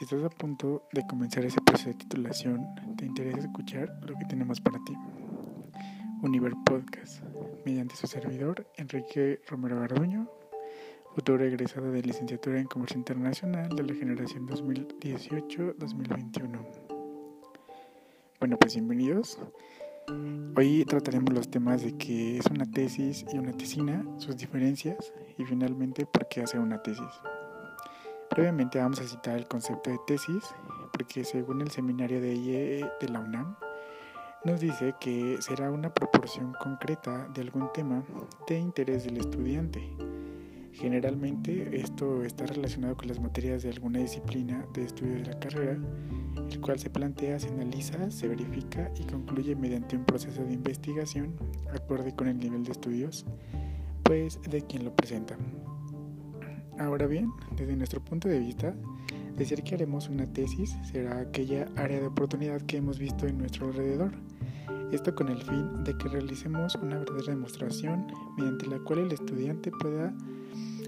Si estás a punto de comenzar ese proceso de titulación, te interesa escuchar lo que tenemos para ti. Univer Podcast, mediante su servidor, Enrique Romero Garduño, futuro egresado de licenciatura en Comercio Internacional de la generación 2018-2021. Bueno, pues bienvenidos. Hoy trataremos los temas de qué es una tesis y una tesina, sus diferencias y finalmente por qué hacer una tesis. Previamente vamos a citar el concepto de tesis, porque según el seminario de IE de la UNAM, nos dice que será una proporción concreta de algún tema de interés del estudiante. Generalmente esto está relacionado con las materias de alguna disciplina de estudio de la carrera, el cual se plantea, se analiza, se verifica y concluye mediante un proceso de investigación acorde con el nivel de estudios, pues de quien lo presenta. Ahora bien, desde nuestro punto de vista, decir que haremos una tesis será aquella área de oportunidad que hemos visto en nuestro alrededor. Esto con el fin de que realicemos una verdadera demostración mediante la cual el estudiante pueda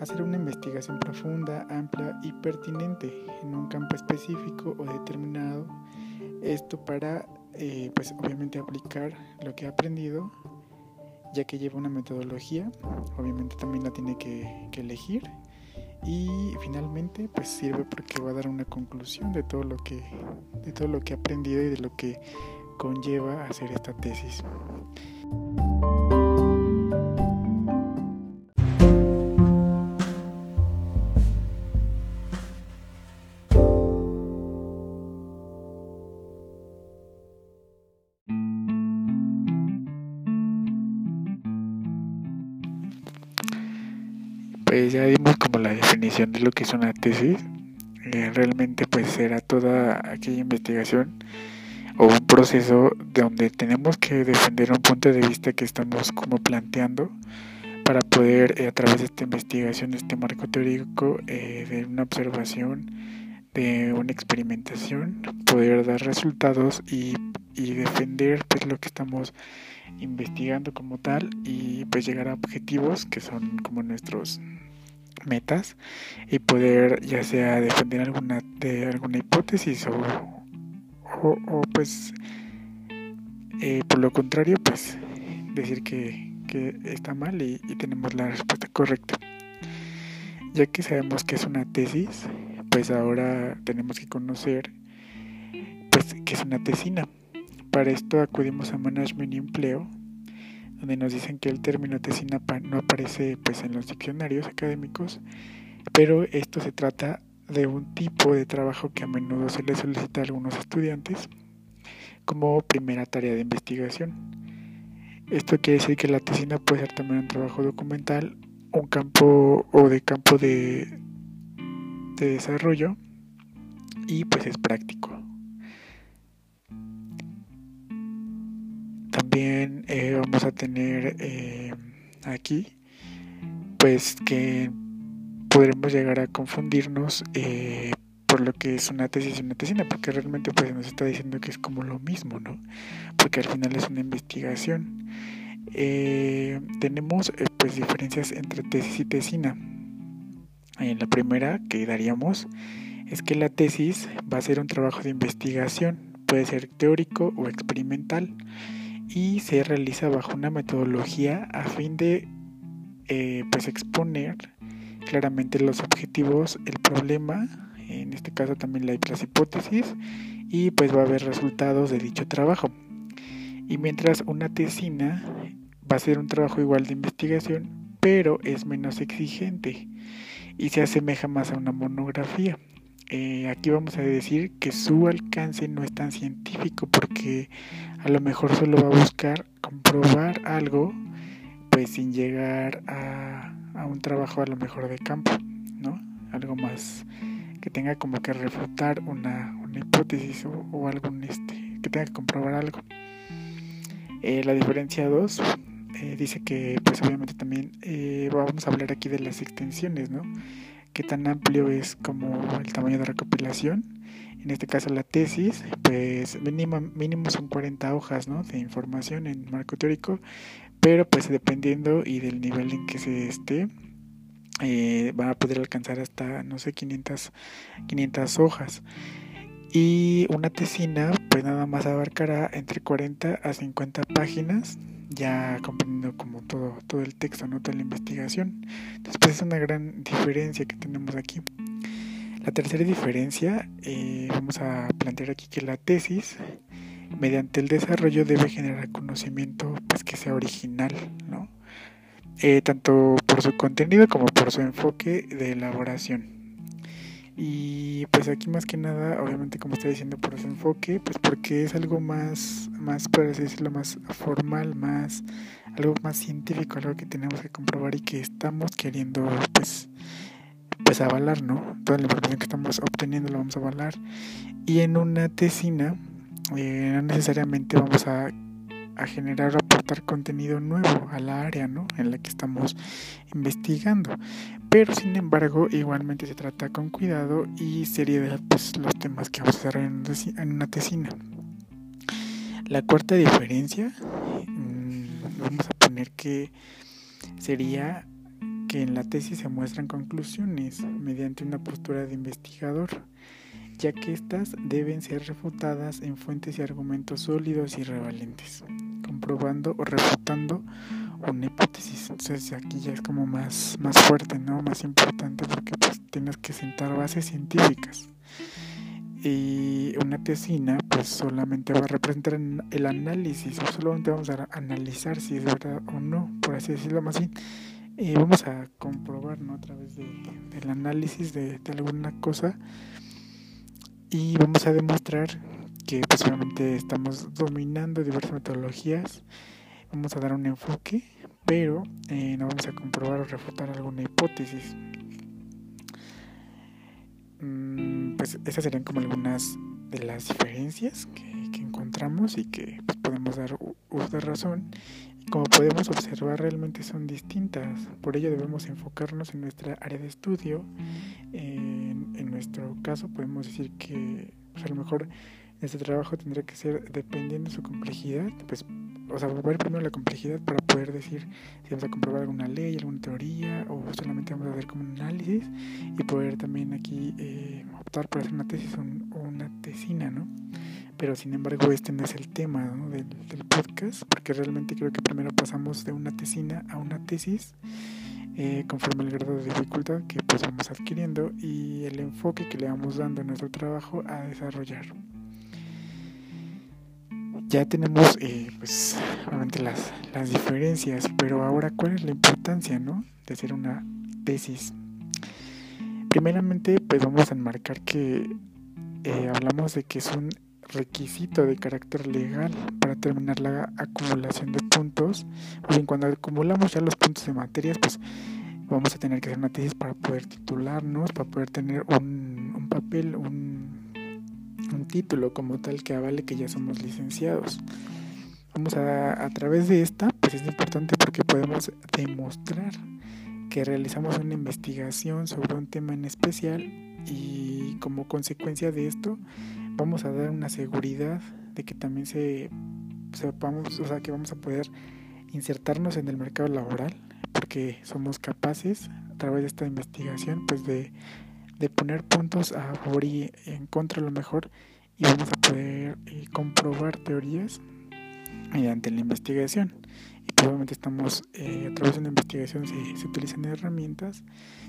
hacer una investigación profunda, amplia y pertinente en un campo específico o determinado. Esto para, eh, pues obviamente aplicar lo que ha aprendido, ya que lleva una metodología, obviamente también la tiene que, que elegir y finalmente pues sirve porque va a dar una conclusión de todo lo que de todo lo que he aprendido y de lo que conlleva hacer esta tesis. De lo que es una tesis. Eh, realmente pues será toda aquella investigación o un proceso donde tenemos que defender un punto de vista que estamos como planteando para poder eh, a través de esta investigación, este marco teórico, eh, de una observación, de una experimentación, poder dar resultados y, y defender pues lo que estamos investigando como tal y pues llegar a objetivos que son como nuestros metas y poder ya sea defender alguna de alguna hipótesis o, o, pues eh, por lo contrario pues decir que, que está mal y, tenemos la respuesta correcta. Ya que sabemos que es una tesis pues ahora tenemos que conocer pues que es una tesina. Para esto acudimos a management y empleo donde nos dicen que el término tesina no aparece pues en los diccionarios académicos, pero esto se trata de un tipo de trabajo que a menudo se le solicita a algunos estudiantes como primera tarea de investigación. Esto quiere decir que la tesina puede ser también un trabajo documental, un campo o de campo de, de desarrollo y pues es práctico. También eh, vamos a tener eh, aquí pues que podremos llegar a confundirnos eh, por lo que es una tesis y una tesina, porque realmente pues nos está diciendo que es como lo mismo, ¿no? Porque al final es una investigación. tenemos pues diferencias entre tesis y tesina. En la primera que daríamos es que la tesis va a ser un trabajo de investigación, puede ser teórico o experimental y se realiza bajo una metodología a fin de eh, pues exponer claramente los objetivos, el problema, en este caso también las hipótesis y pues va a haber resultados de dicho trabajo. Y mientras una tesina va a ser un trabajo igual de investigación, pero es menos exigente y se asemeja más a una monografía. Eh, aquí vamos a decir que su alcance no es tan científico porque a lo mejor solo va a buscar comprobar algo pues sin llegar a, un trabajo a lo mejor de campo, ¿no? Algo más que tenga como que refutar una, hipótesis o, algún este, que tenga que comprobar algo. Eh, la diferencia 2 eh, dice que pues obviamente también vamos a hablar aquí de las extensiones, ¿no? Qué tan amplio es como el tamaño de recopilación. En este caso la tesis, pues mínimo, mínimo son 40 hojas ¿no? de información en marco teórico, pero pues dependiendo y del nivel en que se esté, eh, van a poder alcanzar hasta, no sé, 500, 500 hojas. Y una tesina, pues nada más abarcará entre 40 a 50 páginas, ya comprendiendo como todo, todo el texto, no toda la investigación. Entonces, pues es una gran diferencia que tenemos aquí. La tercera diferencia, eh, vamos a plantear aquí que la tesis, mediante el desarrollo, debe generar conocimiento pues que sea original, ¿no? Eh, tanto por su contenido como por su enfoque de elaboración. Y pues aquí más que nada, obviamente como está diciendo por su enfoque, pues porque es algo más, más por así decirlo, más formal, más, algo más científico, algo que tenemos que comprobar y que estamos queriendo pues, pues avalar, ¿no? Toda la información que estamos obteniendo la vamos a avalar. Y en una tesina, eh, no necesariamente vamos a a generar contenido nuevo a la área ¿no? en la que estamos investigando. Pero sin embargo, igualmente se trata con cuidado y seriedad pues, los temas que vamos a hacer en una tesina. La cuarta diferencia, mm, vamos a poner que sería que en la tesis se muestran conclusiones mediante una postura de investigador ya que éstas deben ser refutadas en fuentes y argumentos sólidos y revalentes, comprobando o refutando una hipótesis. Entonces aquí ya es como más, más fuerte, ¿no? Más importante porque pues tienes que sentar bases científicas. Y una tesina pues solamente va a representar el análisis, o solamente vamos a analizar si es verdad o no, por así decirlo más bien. Y vamos a comprobar, ¿no? A través de, del análisis de, de alguna cosa y vamos a demostrar que pues estamos dominando diversas metodologías vamos a dar un enfoque pero eh, no vamos a comprobar o refutar alguna hipótesis. Mm, pues esas serían como algunas de las diferencias que, encontramos y que pues, podemos dar uso de razón. Como podemos observar realmente son distintas. Por ello debemos enfocarnos en nuestra área de estudio. En, nuestro caso podemos decir que pues, a lo mejor este trabajo tendría que ser dependiendo de su complejidad, pues, o sea, ver primero la complejidad para poder decir si vamos a comprobar alguna ley, alguna teoría, o solamente vamos a hacer como un análisis y poder también aquí eh, optar por hacer una tesis o, una tesina, ¿no? Pero sin embargo este no es el tema del, podcast, porque realmente creo que primero pasamos de una tesina a una tesis eh, conforme al grado de dificultad que pues vamos adquiriendo y el enfoque que le vamos dando a nuestro trabajo a desarrollar. Ya tenemos eh, pues obviamente las, las diferencias, pero ahora cuál es la importancia ¿no? de hacer una tesis. Primeramente pues vamos a enmarcar que eh, hablamos de que es un requisito de carácter legal para terminar la acumulación de puntos. Bien, cuando acumulamos ya los puntos de materias, pues vamos a tener que hacer una tesis para poder titularnos, para poder tener un, papel, un, un, título como tal que avale que ya somos licenciados. Vamos a, a través de esta, pues es importante porque podemos demostrar que realizamos una investigación sobre un tema en especial y como consecuencia de esto vamos a dar una seguridad de que también se sepamos, o sea, que vamos a poder insertarnos en el mercado laboral porque somos capaces a través de esta investigación pues de, poner puntos a favor y en contra a lo mejor y vamos a poder eh, comprobar teorías mediante la investigación y probablemente estamos eh, a través de una investigación se, se, utilizan herramientas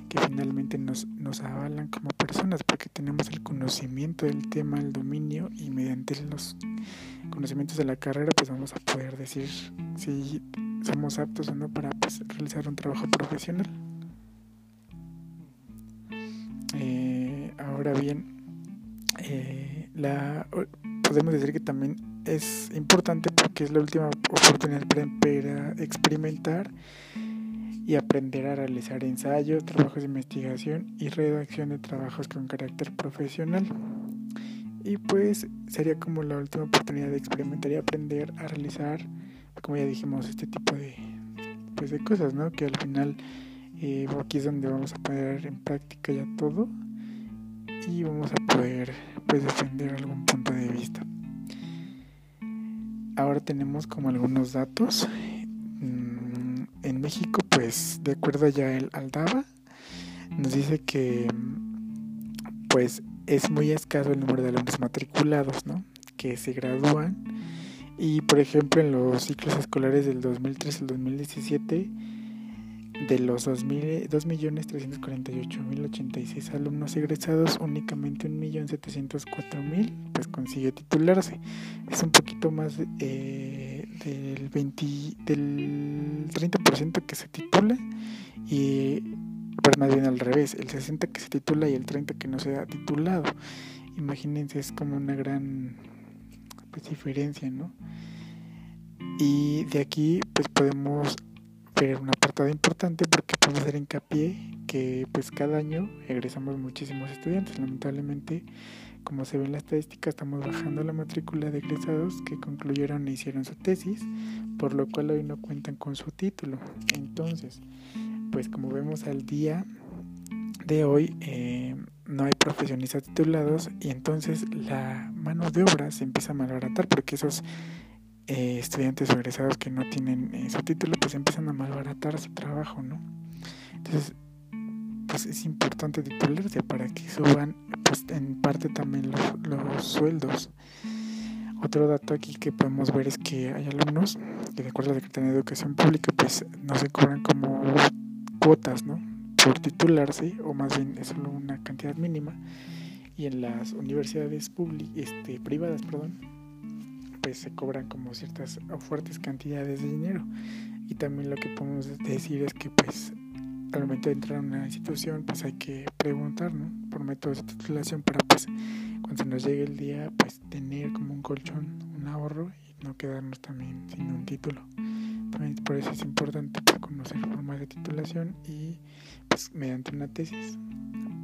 que finalmente nos, nos avalan como personas porque tenemos el conocimiento del tema, el dominio y mediante los conocimientos de la carrera pues vamos a poder decir si somos aptos o no para pues, realizar un trabajo profesional. Ahora bien, eh, la, podemos decir que también es importante porque es la última oportunidad para experimentar y aprender a realizar ensayos, trabajos de investigación y redacción de trabajos con carácter profesional. Y pues sería como la última oportunidad de experimentar y aprender a realizar, como ya dijimos, este tipo de, pues cosas, ¿no? Que al final eh, aquí es donde vamos a poner en práctica ya todo y vamos a poder pues defender algún punto de vista. Ahora tenemos como algunos datos en México, pues de acuerdo ya el Aldaba, nos dice que pues es muy escaso el número de alumnos matriculados, ¿no? Que se gradúan y por ejemplo en los ciclos escolares del 2003 al 2017 de los 2.348.086 alumnos egresados, únicamente 1.704.000 pues consigue titularse. Es un poquito más eh, del, 20, del 30% que se titula y pues más bien al revés, el 60 que se titula y el 30 que no se ha titulado. Imagínense, es como una gran pues, diferencia, ¿no? Y de aquí pues podemos ver una apartado importante porque podemos hacer hincapié que pues cada año egresamos muchísimos estudiantes. Lamentablemente, como se ve en la estadística, estamos bajando la matrícula de egresados que concluyeron e hicieron su tesis, por lo cual hoy no cuentan con su título. Entonces, pues como vemos al día de hoy, eh, no hay profesionistas titulados y entonces la mano de obra se empieza a malbaratar porque esos eh, estudiantes egresados que no tienen eh, su título pues empiezan a malbaratar su trabajo, ¿no? Entonces, pues es importante titularse para que suban pues en parte también los, los sueldos. Otro dato aquí que podemos ver es que hay alumnos que de acuerdo a la Secretaría de Educación Pública pues no se cobran como cuotas, ¿no? por titularse, o más bien es solo una cantidad mínima, y en las universidades este, privadas, perdón, pues se cobran como ciertas o fuertes cantidades de dinero. Y también lo que podemos decir es que pues al momento de entrar a una institución pues hay que preguntar, ¿no? Por métodos de titulación para pues cuando nos llegue el día pues tener como un colchón, un ahorro y no quedarnos también sin un título. por eso es importante pues, conocer formas de titulación y pues, mediante una tesis,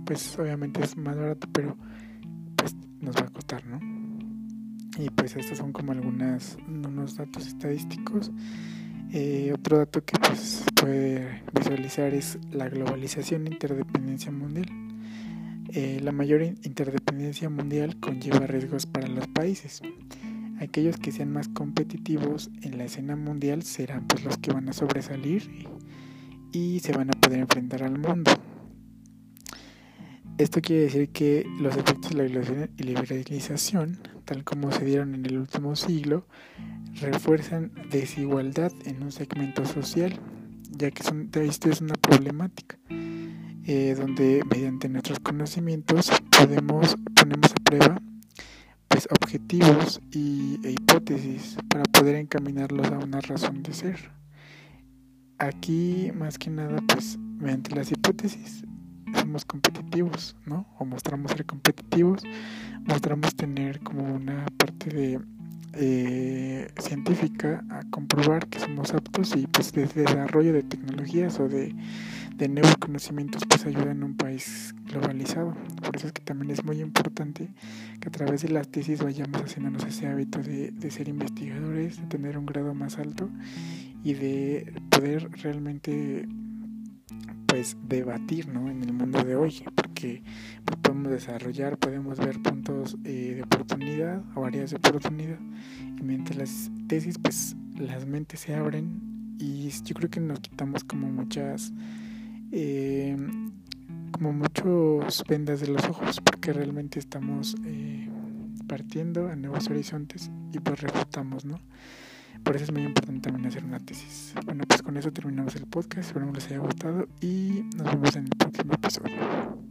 pues obviamente es más barato, pero pues nos va a costar, ¿no? Y pues estos son como algunos unos datos estadísticos. Eh, otro dato que pues puede visualizar es la globalización e interdependencia mundial. Eh, la mayor interdependencia mundial conlleva riesgos para los países. Aquellos que sean más competitivos en la escena mundial serán pues los que van a sobresalir y se van a poder enfrentar al mundo. Esto quiere decir que los efectos de la liberalización, tal como se dieron en el último siglo, refuerzan desigualdad en un segmento social, ya que esto es una problemática, eh, donde mediante nuestros conocimientos podemos ponemos a prueba pues, objetivos y, e hipótesis para poder encaminarlos a una razón de ser. Aquí, más que nada, pues, mediante las hipótesis, somos competitivos, ¿no? O mostramos ser competitivos, mostramos tener como una parte de eh, científica a comprobar que somos aptos y pues de desarrollo de tecnologías o de, de nuevos conocimientos pues ayuda en un país globalizado. Por eso es que también es muy importante que a través de las tesis vayamos haciéndonos ese hábito de, de ser investigadores, de tener un grado más alto y de poder realmente pues debatir ¿no? en el mundo de hoy porque pues, podemos desarrollar podemos ver puntos eh, de oportunidad o áreas de oportunidad y mientras las tesis pues las mentes se abren y yo creo que nos quitamos como muchas eh, como muchos vendas de los ojos porque realmente estamos eh, partiendo a nuevos horizontes y pues refutamos no por eso es muy importante también hacer una tesis. Bueno, pues con eso terminamos el podcast. Espero que les haya gustado y nos vemos en el próximo episodio.